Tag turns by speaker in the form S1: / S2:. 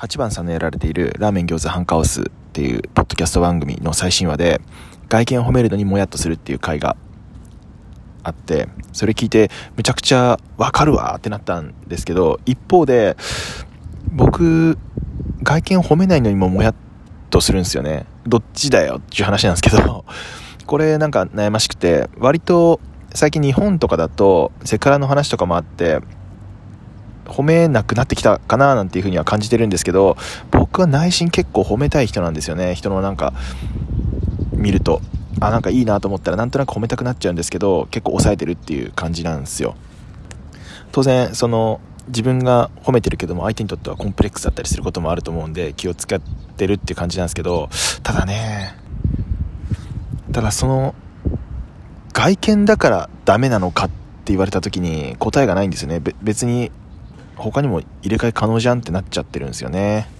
S1: 8番さんのやられているラーメン餃子ハンカオスっていうポッドキャスト番組の最新話で外見を褒めるのにもやっとするっていう回があってそれ聞いてむちゃくちゃわかるわってなったんですけど一方で僕外見を褒めないのにももやっとするんですよね。どっちだよっていう話なんですけどこれなんか悩ましくて割と最近日本とかだとセクハラの話とかもあって褒めなくなってきたかななんていうふうには感じてるんですけど僕は内心結構褒めたい人なんですよね。人のなんか見ると。あなんかいいなと思ったらなんとなく褒めたくなっちゃうんですけど結構抑えてるっていう感じなんですよ。当然その自分が褒めてるけども相手にとってはコンプレックスだったりすることもあると思うんで気を使ってるっていう感じなんですけどただねただその外見だからダメなのかって言われた時に答えがないんですよね。別に他にも入れ替え可能じゃんってなっちゃってるんですよね。